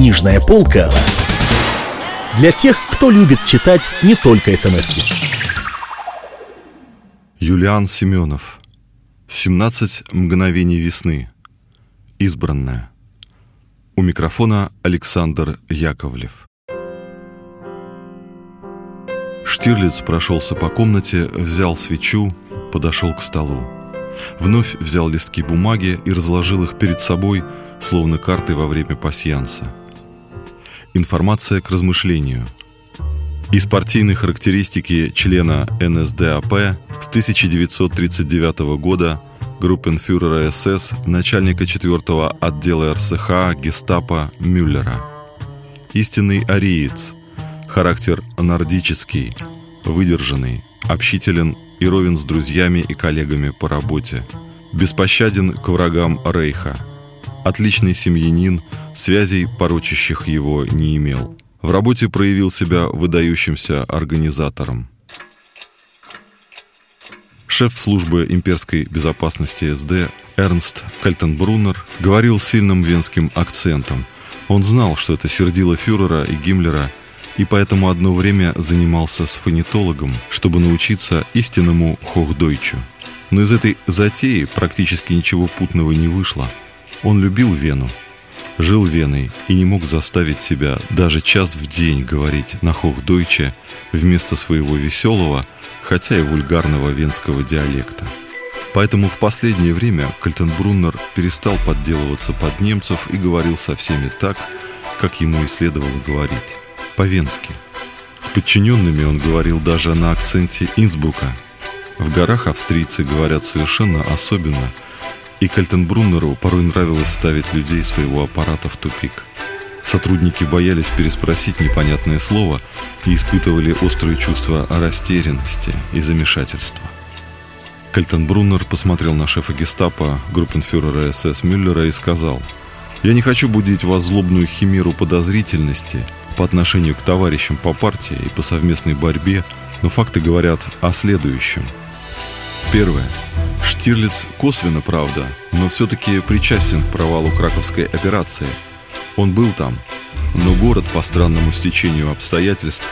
Книжная полка для тех, кто любит читать не только смс -ки. Юлиан Семенов 17 мгновений весны Избранная У микрофона Александр Яковлев Штирлиц прошелся по комнате, взял свечу, подошел к столу. Вновь взял листки бумаги и разложил их перед собой, словно карты во время пасьянса. Информация к размышлению. Из партийной характеристики члена НСДАП с 1939 года группенфюрера СС, начальника 4 отдела РСХ гестапо Мюллера. Истинный ариец, характер нордический, выдержанный, общителен и ровен с друзьями и коллегами по работе. Беспощаден к врагам Рейха. Отличный семьянин, связей, порочащих его, не имел. В работе проявил себя выдающимся организатором. Шеф службы имперской безопасности СД Эрнст Кальтенбруннер говорил сильным венским акцентом. Он знал, что это сердило фюрера и Гиммлера и поэтому одно время занимался с фонетологом, чтобы научиться истинному хохдойчу. Но из этой затеи практически ничего путного не вышло. Он любил Вену, жил Веной и не мог заставить себя даже час в день говорить на хохдойче вместо своего веселого, хотя и вульгарного венского диалекта. Поэтому в последнее время Кальтенбруннер перестал подделываться под немцев и говорил со всеми так, как ему и следовало говорить по-венски. С подчиненными он говорил даже на акценте Инсбрука. В горах австрийцы говорят совершенно особенно, и Кальтенбруннеру порой нравилось ставить людей своего аппарата в тупик. Сотрудники боялись переспросить непонятное слово и испытывали острое чувство растерянности и замешательства. Кальтенбруннер посмотрел на шефа гестапо, группенфюрера СС Мюллера и сказал «Я не хочу будить вас злобную химеру подозрительности по отношению к товарищам по партии и по совместной борьбе, но факты говорят о следующем. Первое. Штирлиц косвенно, правда, но все-таки причастен к провалу краковской операции. Он был там, но город по странному стечению обстоятельств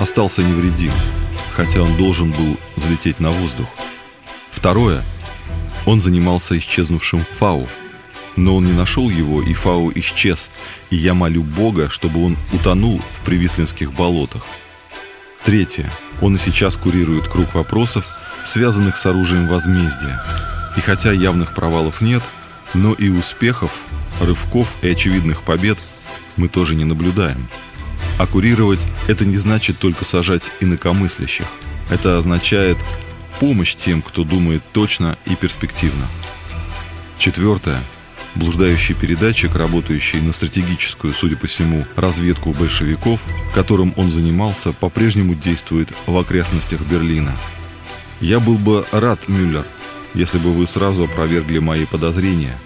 остался невредим, хотя он должен был взлететь на воздух. Второе. Он занимался исчезнувшим Фау – но он не нашел его, и Фау исчез, и я молю Бога, чтобы он утонул в Привислинских болотах. Третье. Он и сейчас курирует круг вопросов, связанных с оружием возмездия. И хотя явных провалов нет, но и успехов, рывков и очевидных побед мы тоже не наблюдаем. А курировать – это не значит только сажать инакомыслящих. Это означает помощь тем, кто думает точно и перспективно. Четвертое – блуждающий передатчик, работающий на стратегическую, судя по всему, разведку большевиков, которым он занимался, по-прежнему действует в окрестностях Берлина. Я был бы рад, Мюллер, если бы вы сразу опровергли мои подозрения.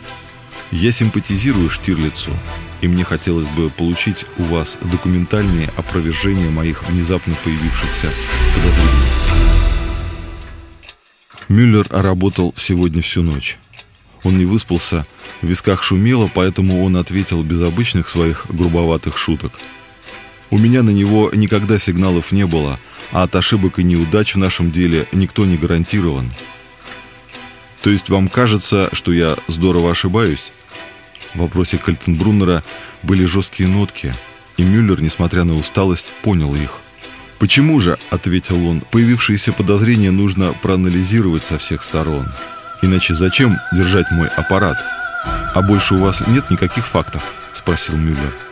Я симпатизирую Штирлицу, и мне хотелось бы получить у вас документальные опровержения моих внезапно появившихся подозрений. Мюллер работал сегодня всю ночь. Он не выспался, в висках шумело, поэтому он ответил без обычных своих грубоватых шуток. У меня на него никогда сигналов не было, а от ошибок и неудач в нашем деле никто не гарантирован. То есть вам кажется, что я здорово ошибаюсь? В вопросе Кальтенбруннера были жесткие нотки, и Мюллер, несмотря на усталость, понял их. «Почему же?» – ответил он. «Появившиеся подозрения нужно проанализировать со всех сторон». Иначе зачем держать мой аппарат? А больше у вас нет никаких фактов? Спросил Мюллер.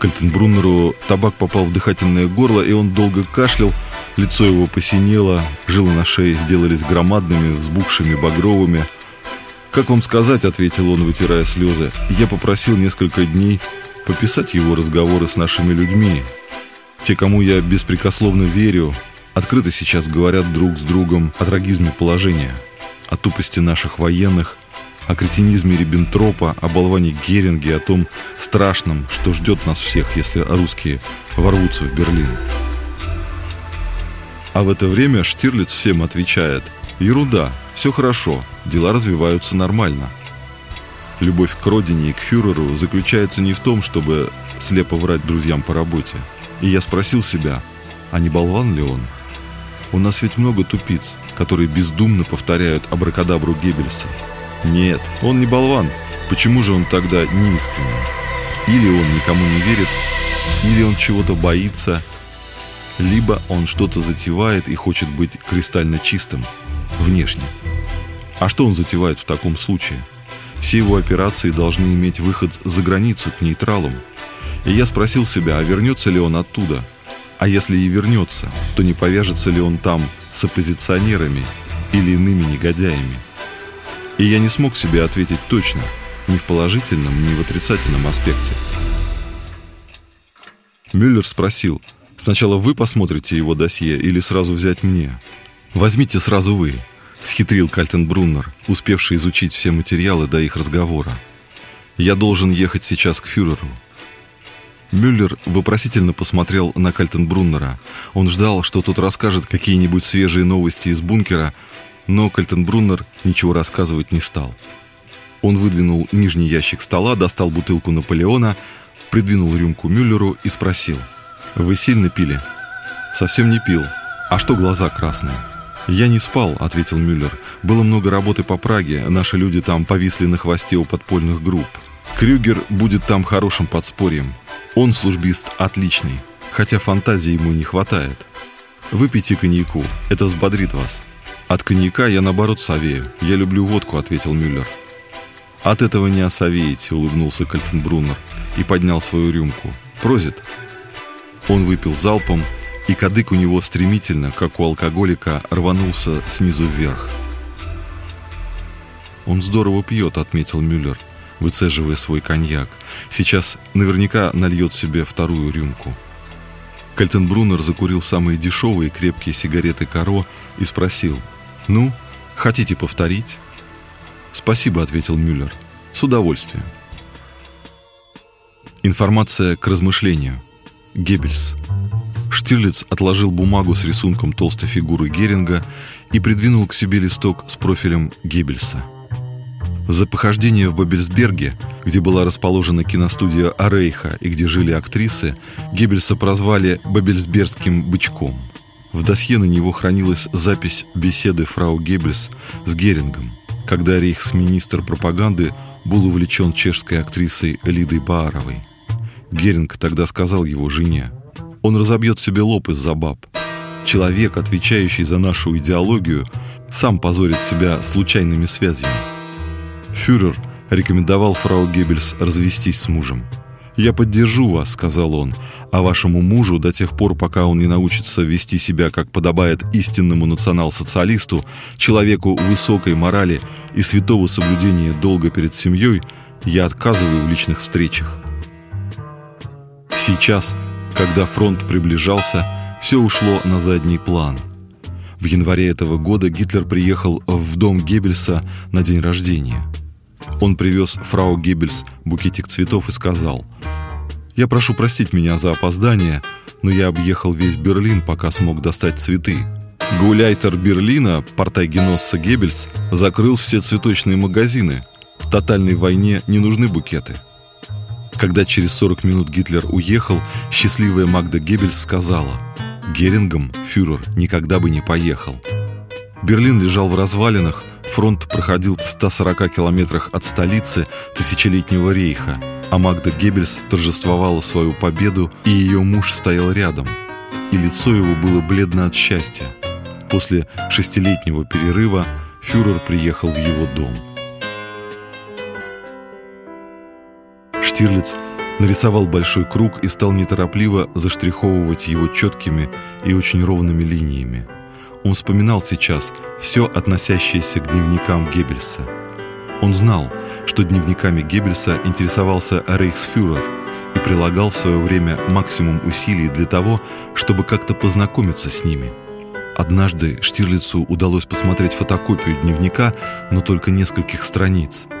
Кальтенбруннеру табак попал в дыхательное горло, и он долго кашлял, лицо его посинело, жилы на шее сделались громадными, взбухшими, багровыми. «Как вам сказать?» — ответил он, вытирая слезы. «Я попросил несколько дней пописать его разговоры с нашими людьми. Те, кому я беспрекословно верю, открыто сейчас говорят друг с другом о трагизме положения» о тупости наших военных, о кретинизме Риббентропа, о болване Геринге, о том страшном, что ждет нас всех, если русские ворвутся в Берлин. А в это время Штирлиц всем отвечает «Ерунда, все хорошо, дела развиваются нормально». Любовь к родине и к фюреру заключается не в том, чтобы слепо врать друзьям по работе. И я спросил себя, а не болван ли он? У нас ведь много тупиц, которые бездумно повторяют абракадабру Геббельса. Нет, он не болван. Почему же он тогда неискренен? Или он никому не верит, или он чего-то боится, либо он что-то затевает и хочет быть кристально чистым, внешне. А что он затевает в таком случае? Все его операции должны иметь выход за границу, к нейтралам. И я спросил себя, а вернется ли он оттуда? А если и вернется, то не повяжется ли он там с оппозиционерами или иными негодяями? И я не смог себе ответить точно, ни в положительном, ни в отрицательном аспекте. Мюллер спросил, сначала вы посмотрите его досье или сразу взять мне? Возьмите сразу вы, схитрил Кальтенбруннер, успевший изучить все материалы до их разговора. Я должен ехать сейчас к фюреру. Мюллер вопросительно посмотрел на Кальтенбруннера. Он ждал, что тот расскажет какие-нибудь свежие новости из бункера, но Кальтенбруннер ничего рассказывать не стал. Он выдвинул нижний ящик стола, достал бутылку Наполеона, придвинул рюмку Мюллеру и спросил. «Вы сильно пили?» «Совсем не пил. А что глаза красные?» «Я не спал», — ответил Мюллер. «Было много работы по Праге, наши люди там повисли на хвосте у подпольных групп. Крюгер будет там хорошим подспорьем. Он службист отличный, хотя фантазии ему не хватает. Выпейте коньяку, это взбодрит вас». «От коньяка я, наоборот, совею. Я люблю водку», — ответил Мюллер. «От этого не осовеете», — улыбнулся Кальтенбруннер и поднял свою рюмку. «Прозит». Он выпил залпом, и кадык у него стремительно, как у алкоголика, рванулся снизу вверх. «Он здорово пьет», — отметил Мюллер, выцеживая свой коньяк. «Сейчас наверняка нальет себе вторую рюмку». Кальтенбруннер закурил самые дешевые крепкие сигареты Каро и спросил, «Ну, хотите повторить?» «Спасибо», — ответил Мюллер. «С удовольствием». Информация к размышлению. Геббельс. Штирлиц отложил бумагу с рисунком толстой фигуры Геринга и придвинул к себе листок с профилем Геббельса. За похождение в Бабельсберге, где была расположена киностудия Арейха и где жили актрисы, Геббельса прозвали «Бабельсбергским бычком». В досье на него хранилась запись беседы фрау Геббельс с Герингом, когда рейхсминистр пропаганды был увлечен чешской актрисой Лидой Бааровой. Геринг тогда сказал его жене – он разобьет себе лоб из-за баб. Человек, отвечающий за нашу идеологию, сам позорит себя случайными связями. Фюрер рекомендовал фрау Геббельс развестись с мужем. «Я поддержу вас», — сказал он, «а вашему мужу до тех пор, пока он не научится вести себя, как подобает истинному национал-социалисту, человеку высокой морали и святого соблюдения долга перед семьей, я отказываю в личных встречах». Сейчас когда фронт приближался, все ушло на задний план. В январе этого года Гитлер приехал в дом Геббельса на день рождения. Он привез фрау Геббельс букетик цветов и сказал «Я прошу простить меня за опоздание, но я объехал весь Берлин, пока смог достать цветы. Гуляйтер Берлина, портайгеносса Геббельс, закрыл все цветочные магазины. В тотальной войне не нужны букеты». Когда через 40 минут Гитлер уехал, счастливая Магда Геббельс сказала «Герингом фюрер никогда бы не поехал». Берлин лежал в развалинах, фронт проходил в 140 километрах от столицы тысячелетнего рейха, а Магда Геббельс торжествовала свою победу, и ее муж стоял рядом. И лицо его было бледно от счастья. После шестилетнего перерыва фюрер приехал в его дом – Штирлиц нарисовал большой круг и стал неторопливо заштриховывать его четкими и очень ровными линиями. Он вспоминал сейчас все, относящееся к дневникам Геббельса. Он знал, что дневниками Геббельса интересовался рейхсфюрер и прилагал в свое время максимум усилий для того, чтобы как-то познакомиться с ними. Однажды Штирлицу удалось посмотреть фотокопию дневника, но только нескольких страниц –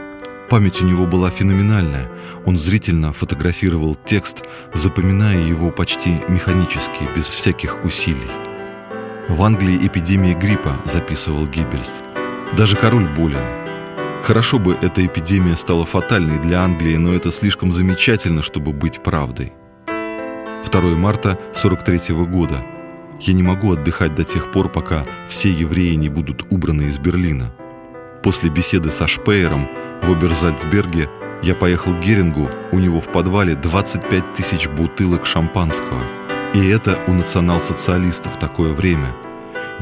Память у него была феноменальная. Он зрительно фотографировал текст, запоминая его почти механически, без всяких усилий. В Англии эпидемия гриппа, записывал Гиббельс. Даже король болен. Хорошо бы эта эпидемия стала фатальной для Англии, но это слишком замечательно, чтобы быть правдой. 2 марта 43 года. Я не могу отдыхать до тех пор, пока все евреи не будут убраны из Берлина. После беседы со Шпеером в Оберзальцберге я поехал к Герингу, у него в подвале 25 тысяч бутылок шампанского. И это у национал-социалистов такое время.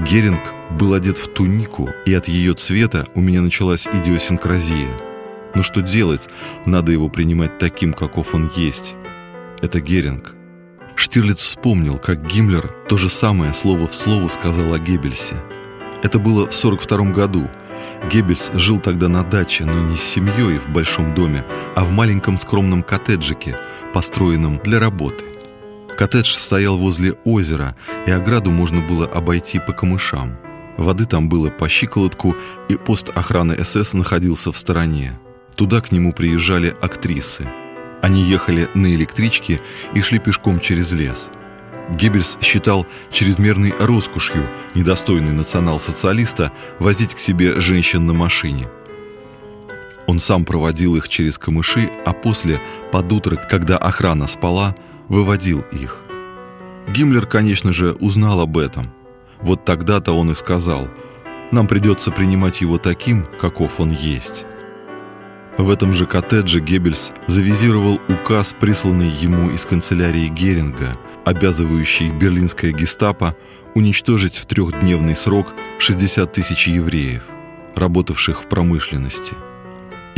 Геринг был одет в тунику, и от ее цвета у меня началась идиосинкразия. Но что делать? Надо его принимать таким, каков он есть. Это Геринг. Штирлиц вспомнил, как Гиммлер то же самое слово в слово сказал о Геббельсе. Это было в 1942 году – Геббельс жил тогда на даче, но не с семьей в большом доме, а в маленьком скромном коттеджике, построенном для работы. Коттедж стоял возле озера, и ограду можно было обойти по камышам. Воды там было по щиколотку, и пост охраны СС находился в стороне. Туда к нему приезжали актрисы. Они ехали на электричке и шли пешком через лес – Геббельс считал чрезмерной роскошью, недостойной национал-социалиста, возить к себе женщин на машине. Он сам проводил их через камыши, а после, под утро, когда охрана спала, выводил их. Гиммлер, конечно же, узнал об этом. Вот тогда-то он и сказал, «Нам придется принимать его таким, каков он есть». В этом же коттедже Геббельс завизировал указ, присланный ему из канцелярии Геринга, обязывающий берлинское гестапо уничтожить в трехдневный срок 60 тысяч евреев, работавших в промышленности.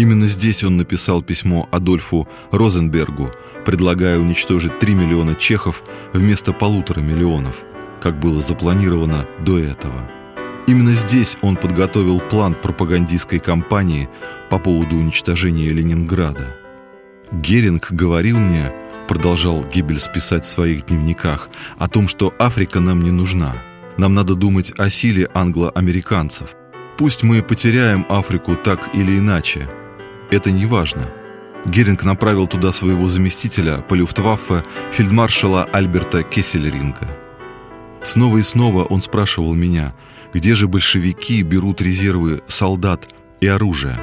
Именно здесь он написал письмо Адольфу Розенбергу, предлагая уничтожить 3 миллиона чехов вместо полутора миллионов, как было запланировано до этого. Именно здесь он подготовил план пропагандистской кампании по поводу уничтожения Ленинграда. Геринг говорил мне, продолжал Геббельс писать в своих дневниках, о том, что Африка нам не нужна. Нам надо думать о силе англо-американцев. Пусть мы потеряем Африку так или иначе. Это не важно. Геринг направил туда своего заместителя по Люфтваффе фельдмаршала Альберта Кесселеринга. Снова и снова он спрашивал меня – где же большевики берут резервы солдат и оружия?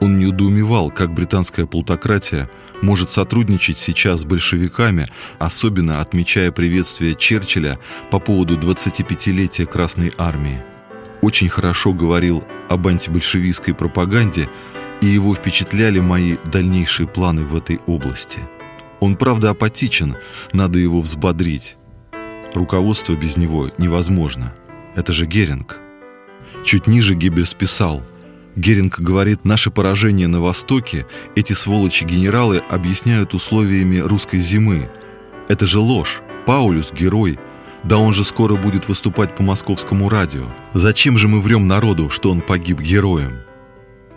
Он не недоумевал, как британская плутократия может сотрудничать сейчас с большевиками, особенно отмечая приветствие Черчилля по поводу 25-летия Красной Армии. Очень хорошо говорил об антибольшевистской пропаганде, и его впечатляли мои дальнейшие планы в этой области. Он, правда, апатичен, надо его взбодрить. Руководство без него невозможно. Это же Геринг. Чуть ниже Геббельс писал. Геринг говорит, наше поражение на Востоке эти сволочи-генералы объясняют условиями русской зимы. Это же ложь. Паулюс – герой. Да он же скоро будет выступать по московскому радио. Зачем же мы врем народу, что он погиб героем?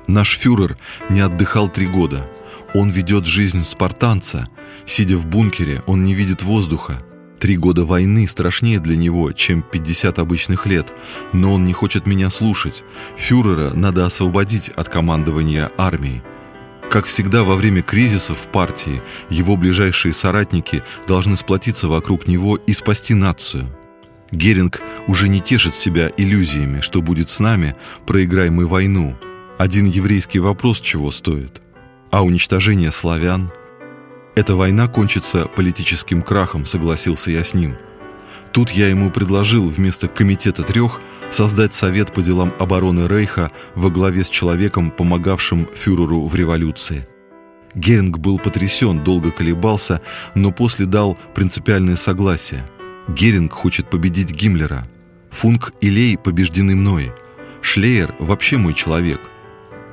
Наш фюрер не отдыхал три года. Он ведет жизнь спартанца. Сидя в бункере, он не видит воздуха. Три года войны страшнее для него, чем 50 обычных лет, но он не хочет меня слушать. Фюрера надо освободить от командования армией. Как всегда во время кризисов в партии, его ближайшие соратники должны сплотиться вокруг него и спасти нацию. Геринг уже не тешит себя иллюзиями, что будет с нами, проиграем мы войну. Один еврейский вопрос чего стоит. А уничтожение славян – эта война кончится политическим крахом, согласился я с ним. Тут я ему предложил вместо комитета трех создать совет по делам обороны Рейха во главе с человеком, помогавшим фюреру в революции. Геринг был потрясен, долго колебался, но после дал принципиальное согласие. Геринг хочет победить Гиммлера. Функ и Лей побеждены мной. Шлеер вообще мой человек –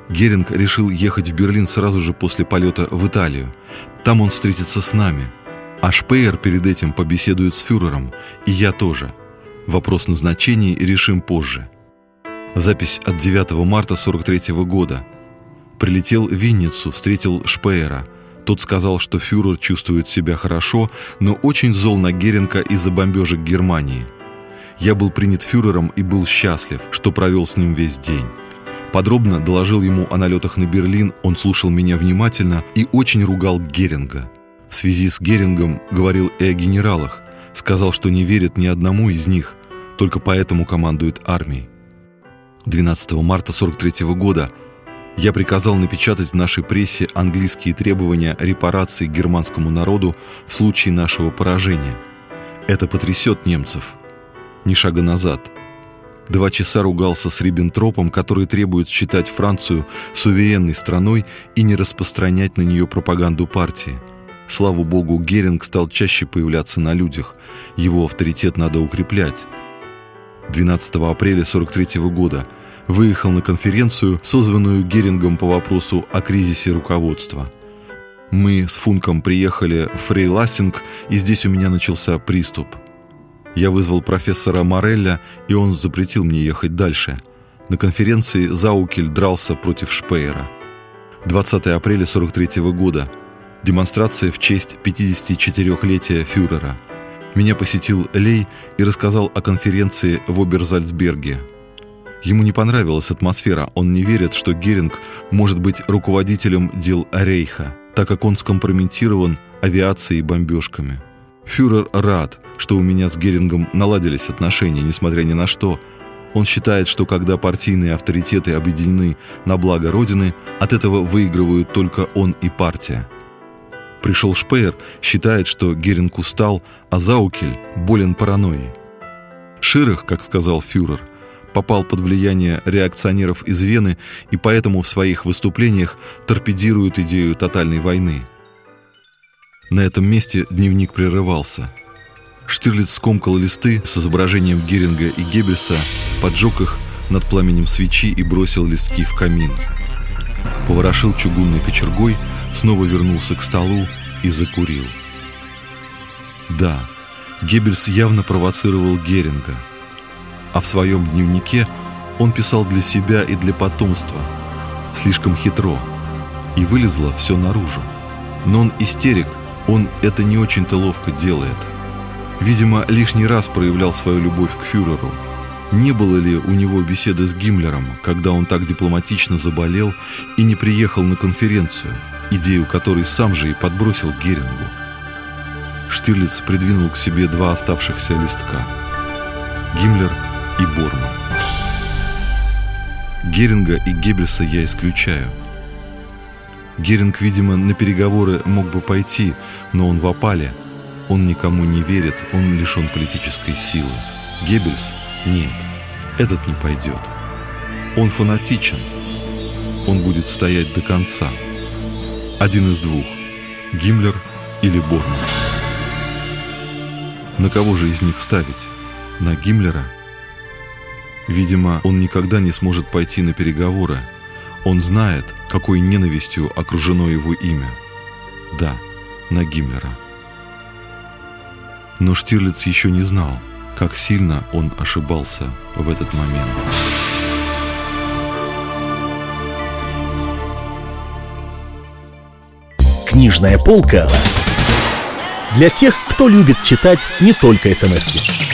Геринг решил ехать в Берлин сразу же после полета в Италию. Там он встретится с нами. А Шпеер перед этим побеседует с фюрером, и я тоже. Вопрос назначений решим позже. Запись от 9 марта 43 года. Прилетел в Винницу, встретил Шпеера. Тот сказал, что фюрер чувствует себя хорошо, но очень зол на Геринга из-за бомбежек Германии. Я был принят фюрером и был счастлив, что провел с ним весь день. Подробно доложил ему о налетах на Берлин, он слушал меня внимательно и очень ругал Геринга. В связи с Герингом говорил и о генералах, сказал, что не верит ни одному из них, только поэтому командует армией. 12 марта 43 года я приказал напечатать в нашей прессе английские требования репарации германскому народу в случае нашего поражения. Это потрясет немцев. Ни шага назад. Два часа ругался с Риббентропом, который требует считать Францию суверенной страной и не распространять на нее пропаганду партии. Слава богу, Геринг стал чаще появляться на людях. Его авторитет надо укреплять. 12 апреля 43 года выехал на конференцию, созванную Герингом по вопросу о кризисе руководства. Мы с Функом приехали в Фрейлассинг, и здесь у меня начался приступ. Я вызвал профессора Морелля, и он запретил мне ехать дальше. На конференции Заукель дрался против Шпеера. 20 апреля 43 года. Демонстрация в честь 54-летия фюрера – меня посетил Лей и рассказал о конференции в Оберзальцберге. Ему не понравилась атмосфера, он не верит, что Геринг может быть руководителем дел Рейха, так как он скомпрометирован авиацией и бомбежками. Фюрер рад, что у меня с Герингом наладились отношения, несмотря ни на что. Он считает, что когда партийные авторитеты объединены на благо Родины, от этого выигрывают только он и партия – Пришел Шпеер, считает, что Геринг устал, а Заукель болен паранойей. Ширах, как сказал фюрер, попал под влияние реакционеров из Вены и поэтому в своих выступлениях торпедирует идею тотальной войны. На этом месте дневник прерывался. Штирлиц скомкал листы с изображением Геринга и Геббельса, поджег их над пламенем свечи и бросил листки в камин. Поворошил чугунной кочергой – снова вернулся к столу и закурил. Да, Геббельс явно провоцировал Геринга, а в своем дневнике он писал для себя и для потомства, слишком хитро, и вылезло все наружу. Но он истерик, он это не очень-то ловко делает. Видимо, лишний раз проявлял свою любовь к фюреру. Не было ли у него беседы с Гиммлером, когда он так дипломатично заболел и не приехал на конференцию – идею которой сам же и подбросил Герингу. Штирлиц придвинул к себе два оставшихся листка – Гиммлер и Борман. Геринга и Геббельса я исключаю. Геринг, видимо, на переговоры мог бы пойти, но он в опале. Он никому не верит, он лишен политической силы. Геббельс – нет, этот не пойдет. Он фанатичен, он будет стоять до конца – один из двух – Гиммлер или Борман. На кого же из них ставить? На Гиммлера? Видимо, он никогда не сможет пойти на переговоры. Он знает, какой ненавистью окружено его имя. Да, на Гиммлера. Но Штирлиц еще не знал, как сильно он ошибался в этот момент. Книжная полка для тех, кто любит читать не только смс -ки.